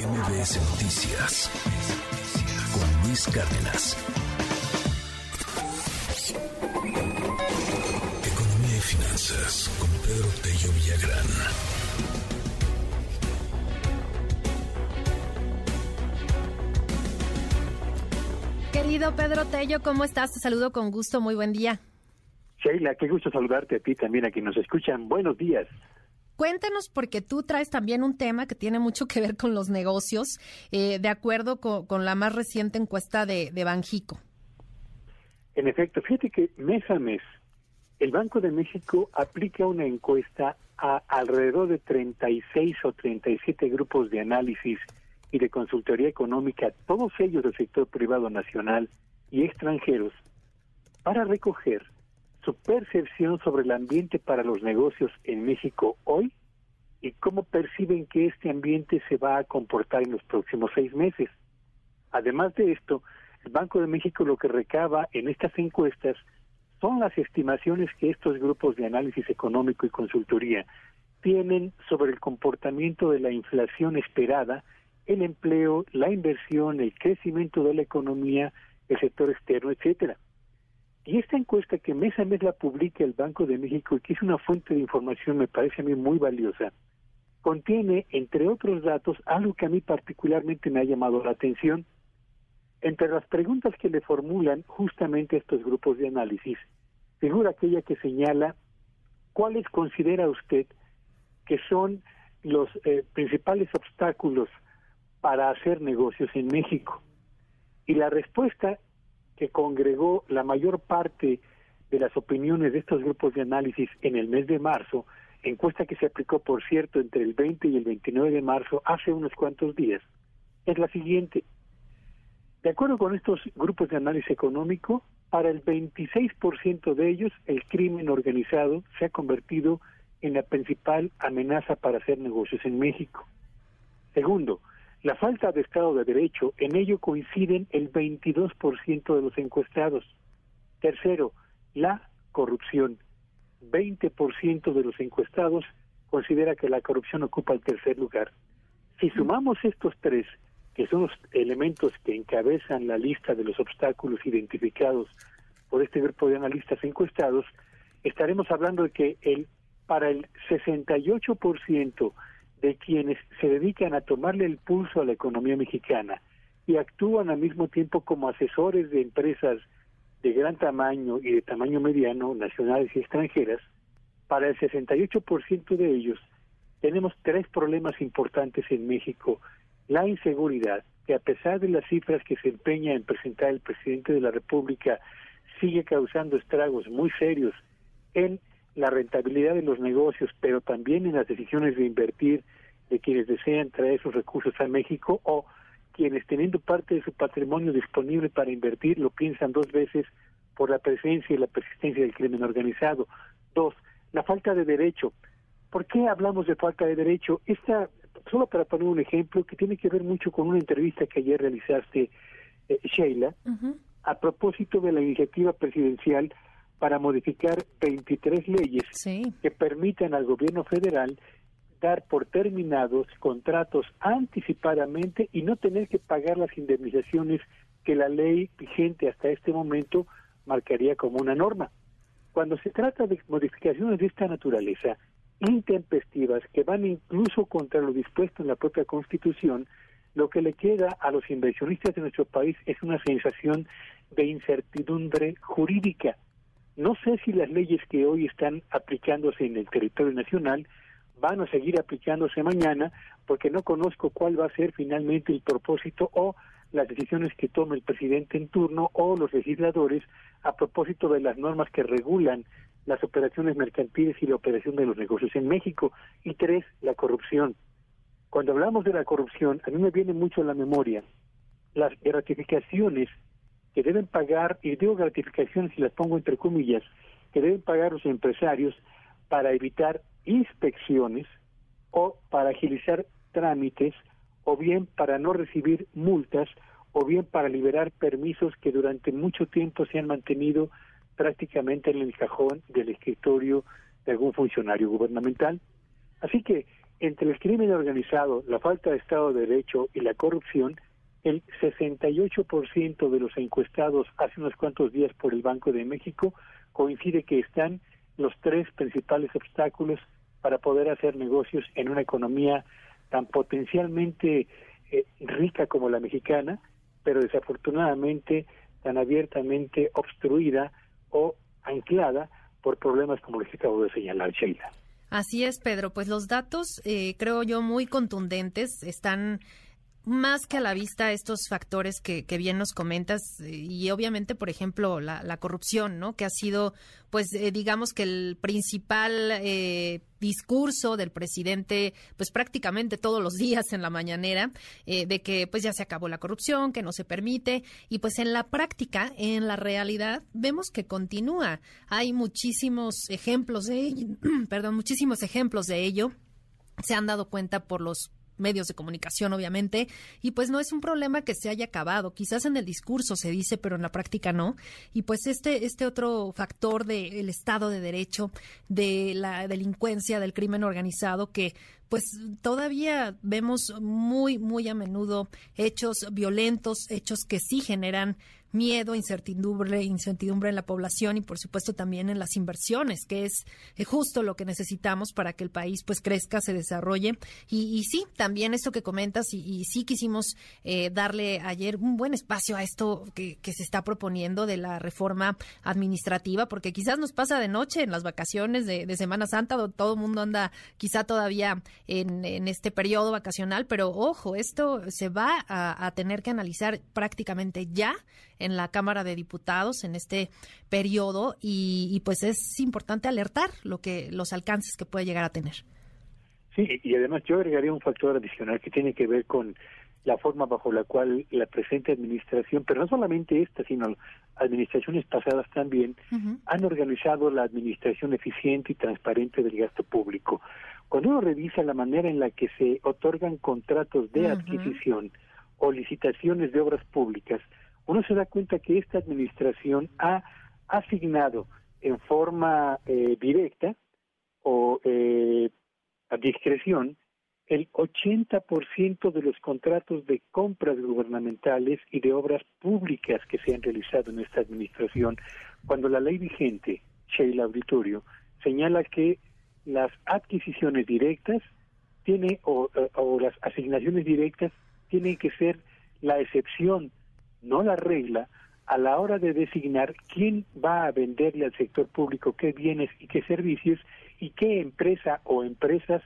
MBS Noticias con Luis Cárdenas. Economía y finanzas con Pedro Tello Villagrán. Querido Pedro Tello, ¿cómo estás? Te saludo con gusto, muy buen día. Sheila, qué gusto saludarte a ti también, a quienes nos escuchan. Buenos días. Cuéntanos, porque tú traes también un tema que tiene mucho que ver con los negocios, eh, de acuerdo con, la más reciente encuesta de, de Banjico. En efecto, fíjate que mes a mes el Banco de México aplica una encuesta a alrededor de 36 o 37 grupos de análisis y de consultoría económica, todos ellos del sector privado nacional y extranjeros, para recoger su percepción sobre el ambiente para los negocios en México hoy y cómo perciben que este ambiente se va a comportar en los próximos seis meses. Además de esto, el Banco de México lo que recaba en estas encuestas son las estimaciones que estos grupos de análisis económico y consultoría tienen sobre el comportamiento de la inflación esperada, el empleo, la inversión, el crecimiento de la economía, el sector externo, etcétera. Y esta encuesta que mes a mes la publica el Banco de México y que es una fuente de información me parece a mí muy valiosa, contiene, entre otros datos, algo que a mí particularmente me ha llamado la atención. Entre las preguntas que le formulan justamente estos grupos de análisis, figura aquella que señala cuáles considera usted que son los eh, principales obstáculos para hacer negocios en México. Y la respuesta que congregó la mayor parte de las opiniones de estos grupos de análisis en el mes de marzo, encuesta que se aplicó, por cierto, entre el 20 y el 29 de marzo, hace unos cuantos días, es la siguiente. De acuerdo con estos grupos de análisis económico, para el 26% de ellos el crimen organizado se ha convertido en la principal amenaza para hacer negocios en México. Segundo, la falta de Estado de Derecho, en ello coinciden el 22% de los encuestados. Tercero, la corrupción. 20% de los encuestados considera que la corrupción ocupa el tercer lugar. Si sumamos estos tres, que son los elementos que encabezan la lista de los obstáculos identificados por este grupo de analistas encuestados, estaremos hablando de que el para el 68% de quienes se dedican a tomarle el pulso a la economía mexicana y actúan al mismo tiempo como asesores de empresas de gran tamaño y de tamaño mediano, nacionales y extranjeras, para el 68% de ellos tenemos tres problemas importantes en México. La inseguridad, que a pesar de las cifras que se empeña en presentar el presidente de la República, sigue causando estragos muy serios en la rentabilidad de los negocios, pero también en las decisiones de invertir de quienes desean traer sus recursos a México o quienes teniendo parte de su patrimonio disponible para invertir lo piensan dos veces por la presencia y la persistencia del crimen organizado. Dos, la falta de derecho. ¿Por qué hablamos de falta de derecho? Esta, solo para poner un ejemplo que tiene que ver mucho con una entrevista que ayer realizaste, eh, Sheila, a propósito de la iniciativa presidencial para modificar 23 leyes que permitan al gobierno federal dar por terminados contratos anticipadamente y no tener que pagar las indemnizaciones que la ley vigente hasta este momento marcaría como una norma. Cuando se trata de modificaciones de esta naturaleza, intempestivas, que van incluso contra lo dispuesto en la propia Constitución, lo que le queda a los inversionistas de nuestro país es una sensación de incertidumbre jurídica no sé si las leyes que hoy están aplicándose en el territorio nacional van a seguir aplicándose mañana porque no conozco cuál va a ser finalmente el propósito o las decisiones que tome el presidente en turno o los legisladores a propósito de las normas que regulan las operaciones mercantiles y la operación de los negocios en México. Y tres, la corrupción. Cuando hablamos de la corrupción, a mí me viene mucho a la memoria las gratificaciones que deben pagar, y digo gratificaciones y las pongo entre comillas, que deben pagar los empresarios para evitar inspecciones o para agilizar trámites o bien para no recibir multas o bien para liberar permisos que durante mucho tiempo se han mantenido prácticamente en el cajón del escritorio de algún funcionario gubernamental. Así que entre el crimen organizado, la falta de Estado de Derecho y la corrupción, el 68% de los encuestados hace unos cuantos días por el Banco de México coincide que están los tres principales obstáculos para poder hacer negocios en una economía tan potencialmente eh, rica como la mexicana, pero desafortunadamente tan abiertamente obstruida o anclada por problemas como les acabo de señalar, Sheila. Así es, Pedro. Pues los datos, eh, creo yo, muy contundentes, están más que a la vista estos factores que, bien nos comentas y obviamente, por ejemplo, la, corrupción, ¿no? Que ha sido, pues, eh, digamos que el principal eh, discurso del presidente, pues, prácticamente todos los días en la mañanera, eh, de que, pues, ya se acabó la corrupción, que no se permite y, pues, en la práctica, en la realidad, vemos que continúa. Hay muchísimos ejemplos de perdón, muchísimos ejemplos de ello se han dado cuenta por los medios de comunicación, obviamente, y pues no es un problema que se haya acabado. Quizás en el discurso se dice, pero en la práctica no. Y pues este, este otro factor del Estado de Derecho, de la delincuencia, del crimen organizado, que pues todavía vemos muy, muy a menudo hechos violentos, hechos que sí generan miedo, incertidumbre, incertidumbre en la población y por supuesto también en las inversiones, que es eh, justo lo que necesitamos para que el país pues crezca, se desarrolle. Y, sí, también esto que comentas y, sí quisimos eh, darle ayer un buen espacio a esto que, se está proponiendo de la reforma administrativa, porque quizás nos pasa de noche en las vacaciones de, Semana Santa, donde todo el mundo anda quizá todavía en, este periodo vacacional, pero ojo, esto se va a tener que analizar prácticamente ya en la Cámara de Diputados en este periodo y, pues es importante alertar lo que los alcances que puede llegar a tener. Sí, y además yo agregaría un factor adicional que tiene que ver con la forma bajo la cual la presente administración, pero no solamente esta, sino administraciones pasadas también, han organizado la administración eficiente y transparente del gasto público. Cuando uno revisa la manera en la que se otorgan contratos de adquisición o licitaciones de obras públicas, uno se da cuenta que esta administración ha asignado en forma eh, directa o eh, a discreción el 80% de los contratos de compras gubernamentales y de obras públicas que se han realizado en esta administración, cuando la ley vigente, Sheila Auditorio, señala que las adquisiciones directas tiene o, o las asignaciones directas tienen que ser la excepción no la regla, a la hora de designar quién va a venderle al sector público qué bienes y qué servicios y qué empresa o empresas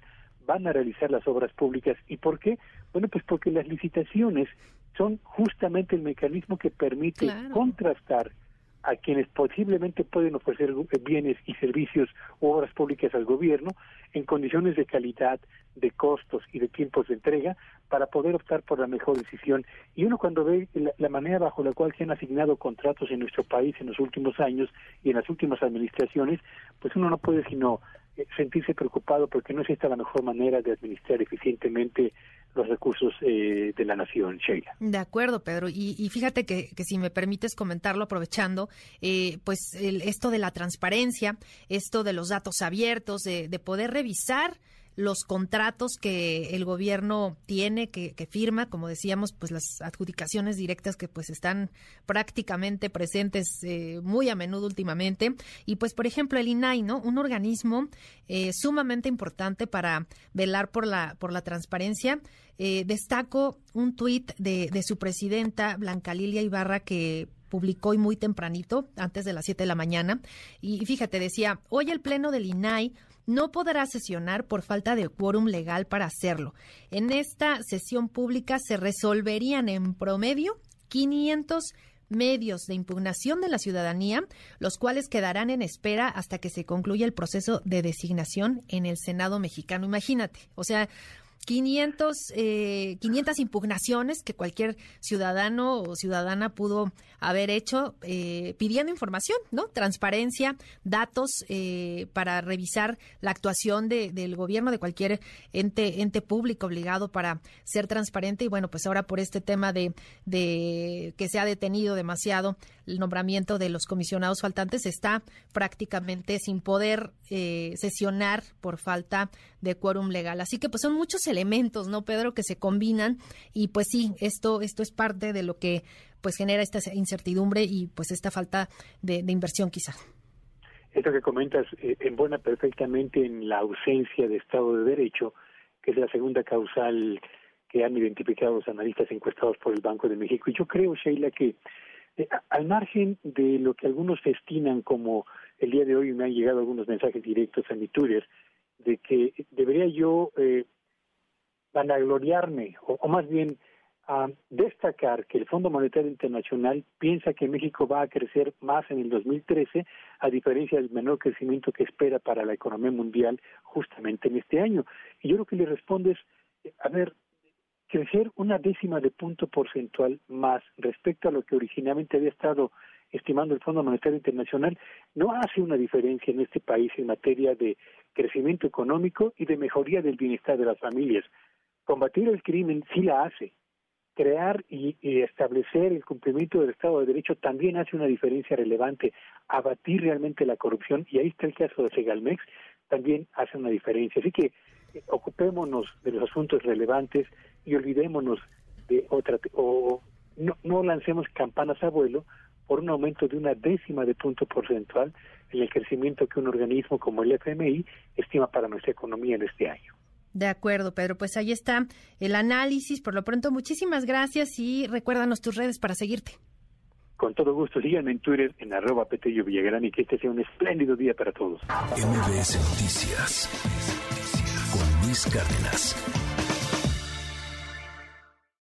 van a realizar las obras públicas. ¿Y por qué? Bueno, pues porque las licitaciones son justamente el mecanismo que permite contrastar a quienes posiblemente pueden ofrecer bienes y servicios u obras públicas al gobierno en condiciones de calidad, de costos y de tiempos de entrega para poder optar por la mejor decisión. Y uno cuando ve la, manera bajo la cual se han asignado contratos en nuestro país en los últimos años y en las últimas administraciones, pues uno no puede sino eh, sentirse preocupado porque no es esta la mejor manera de administrar eficientemente los recursos eh, de la nación, Sheila. De acuerdo, Pedro. Y, fíjate que, si me permites comentarlo, aprovechando, eh, pues esto de la transparencia, esto de los datos abiertos, de, de poder revisar los contratos que el gobierno tiene, que, firma, como decíamos, pues las adjudicaciones directas que pues están prácticamente presentes eh, muy a menudo últimamente. Y pues, por ejemplo, el INAI, ¿no? Un organismo eh, sumamente importante para velar por la, por la transparencia. Eh, destaco un tuit de, de su presidenta, Blanca Lilia Ibarra, que publicó hoy muy tempranito, antes de las 7 de la mañana. Y fíjate, decía, hoy el Pleno del INAI no podrá sesionar por falta de quórum legal para hacerlo. En esta sesión pública se resolverían en promedio 500 medios de impugnación de la ciudadanía, los cuales quedarán en espera hasta que se concluya el proceso de designación en el Senado mexicano. Imagínate, o sea, 500, eh, 500 impugnaciones que cualquier ciudadano o ciudadana pudo haber hecho eh, pidiendo información, ¿no? Transparencia, datos eh, para revisar la actuación de, del gobierno, de cualquier ente, ente público obligado para ser transparente. Y bueno, pues ahora por este tema de, de que se ha detenido demasiado el nombramiento de los comisionados faltantes, está prácticamente sin poder eh, sesionar por falta de quórum legal. Así que pues son muchos ¿no, Pedro, que se combinan y pues sí, esto, esto es parte de lo que pues genera esta incertidumbre y pues esta falta de, inversión quizá. Esto que comentas eh, perfectamente en la ausencia de Estado de Derecho, que es la segunda causal que han identificado los analistas encuestados por el Banco de México. Y yo creo, Sheila, que eh, al margen de lo que algunos destinan como el día de hoy me han llegado algunos mensajes directos a mi Twitter, de que debería yo eh, vanagloriarme, o más bien a destacar que el Fondo Monetario Internacional piensa que México va a crecer más en el 2013, a diferencia del menor crecimiento que espera para la economía mundial justamente en este año. Y yo lo que le respondo es, a ver, crecer una décima de punto porcentual más respecto a lo que originalmente había estado estimando el Fondo Monetario Internacional, no hace una diferencia en este país en materia de crecimiento económico y de mejoría del bienestar de las familias. Combatir el crimen sí la hace, crear y, establecer el cumplimiento del Estado de Derecho también hace una diferencia relevante. Abatir realmente la corrupción, y ahí está el caso de Segalmex, también hace una diferencia. Así que eh, ocupémonos de los asuntos relevantes y olvidémonos de otra, o no, no lancemos campanas a vuelo por un aumento de una décima de punto porcentual en el crecimiento que un organismo como el FMI estima para nuestra economía en este año. De acuerdo, Pedro. Pues ahí está el análisis. Por lo pronto, muchísimas gracias y recuérdanos tus redes para seguirte. Con todo gusto, síganme en Twitter en arroba Petello Villagrán y que este sea un espléndido día para todos. MBS Noticias con Luis Cárdenas.